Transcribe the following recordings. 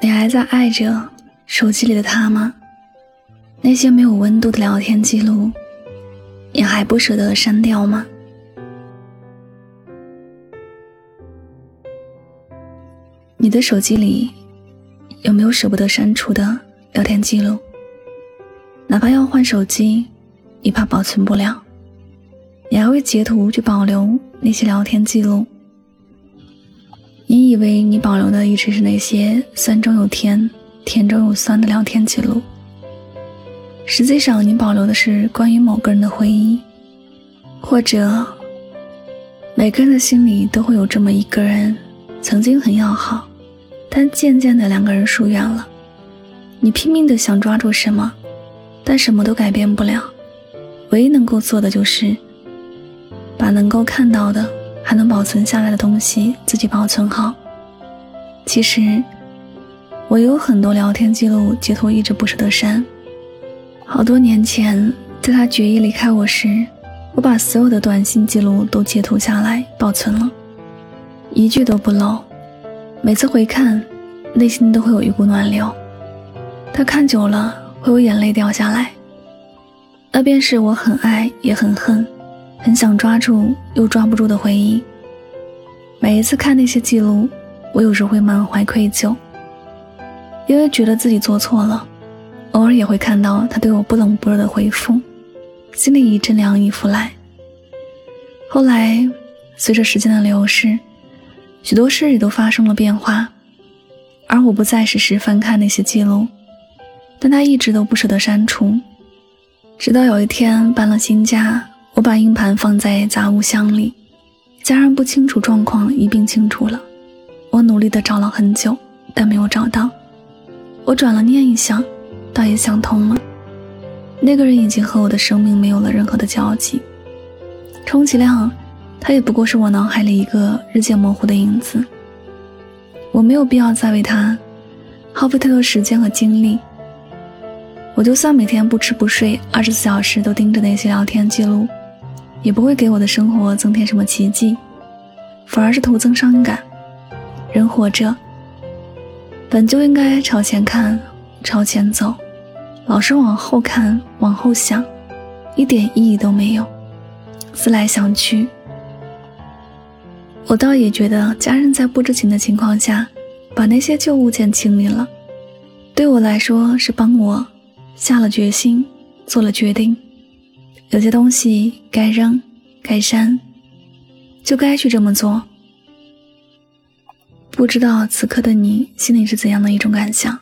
你还在爱着手机里的他吗？那些没有温度的聊天记录，你还不舍得删掉吗？你的手机里有没有舍不得删除的聊天记录？哪怕要换手机，你怕保存不了，你还会截图去保留那些聊天记录。你以为你保留的一直是那些酸中有甜、甜中有酸的聊天记录，实际上你保留的是关于某个人的回忆，或者每个人的心里都会有这么一个人，曾经很要好，但渐渐的两个人疏远了。你拼命的想抓住什么，但什么都改变不了，唯一能够做的就是把能够看到的。还能保存下来的东西，自己保存好。其实，我有很多聊天记录截图，一直不舍得删。好多年前，在他决意离开我时，我把所有的短信记录都截图下来保存了，一句都不漏。每次回看，内心都会有一股暖流。他看久了，会有眼泪掉下来。那便是我很爱，也很恨。很想抓住又抓不住的回忆。每一次看那些记录，我有时会满怀愧疚，因为觉得自己做错了。偶尔也会看到他对我不冷不热的回复，心里一阵凉意浮来。后来，随着时间的流逝，许多事也都发生了变化，而我不再时时翻看那些记录，但他一直都不舍得删除。直到有一天搬了新家。我把硬盘放在杂物箱里，家人不清楚状况一并清除了。我努力的找了很久，但没有找到。我转了念一想，倒也想通了。那个人已经和我的生命没有了任何的交集，充其量，他也不过是我脑海里一个日渐模糊的影子。我没有必要再为他耗费太多时间和精力。我就算每天不吃不睡，二十四小时都盯着那些聊天记录。也不会给我的生活增添什么奇迹，反而是徒增伤感。人活着，本就应该朝前看，朝前走，老是往后看，往后想，一点意义都没有。思来想去，我倒也觉得家人在不知情的情况下，把那些旧物件清理了，对我来说是帮我下了决心，做了决定。有些东西该扔，该删，就该去这么做。不知道此刻的你心里是怎样的一种感想？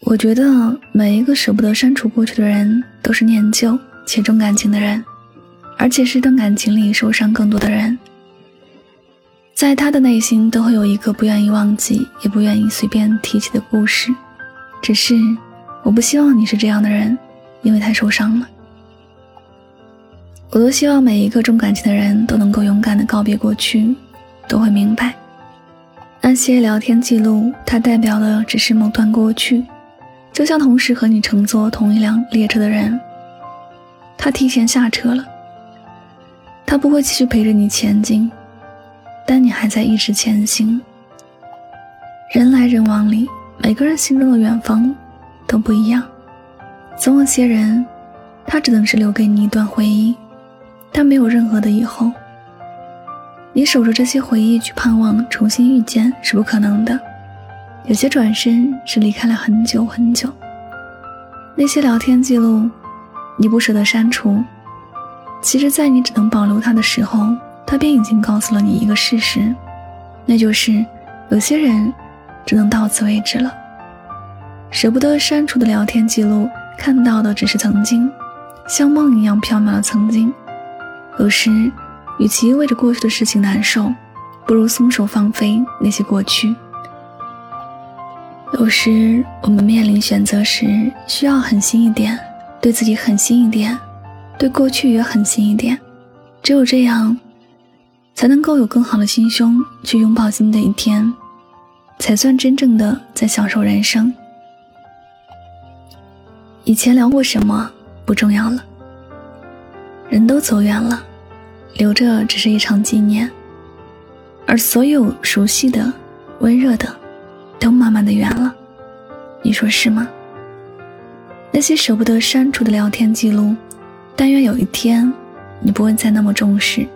我觉得每一个舍不得删除过去的人，都是念旧且重感情的人，而且是段感情里受伤更多的人。在他的内心都会有一个不愿意忘记，也不愿意随便提起的故事。只是我不希望你是这样的人，因为太受伤了。我都希望每一个重感情的人都能够勇敢的告别过去，都会明白，那些聊天记录，它代表的只是某段过去，就像同时和你乘坐同一辆列车的人，他提前下车了，他不会继续陪着你前进，但你还在一直前行。人来人往里，每个人心中的远方都不一样，总有些人，他只能是留给你一段回忆。但没有任何的以后，你守着这些回忆去盼望重新遇见是不可能的。有些转身是离开了很久很久。那些聊天记录，你不舍得删除，其实，在你只能保留它的时候，它便已经告诉了你一个事实，那就是有些人只能到此为止了。舍不得删除的聊天记录，看到的只是曾经，像梦一样缥缈的曾经。有时，与其为着过去的事情难受，不如松手放飞那些过去。有时，我们面临选择时，需要狠心一点，对自己狠心一点，对过去也狠心一点。只有这样，才能够有更好的心胸去拥抱新的一天，才算真正的在享受人生。以前聊过什么不重要了，人都走远了。留着只是一场纪念，而所有熟悉的、温热的，都慢慢的远了，你说是吗？那些舍不得删除的聊天记录，但愿有一天你不会再那么重视，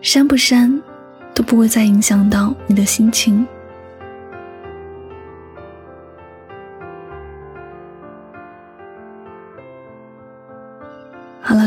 删不删都不会再影响到你的心情。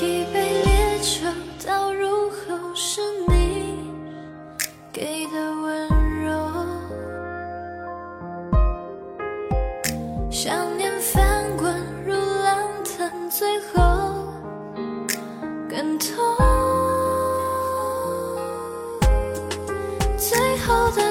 一杯烈酒倒入后，是你给的温柔。想念翻滚如浪腾，最后更痛。最后的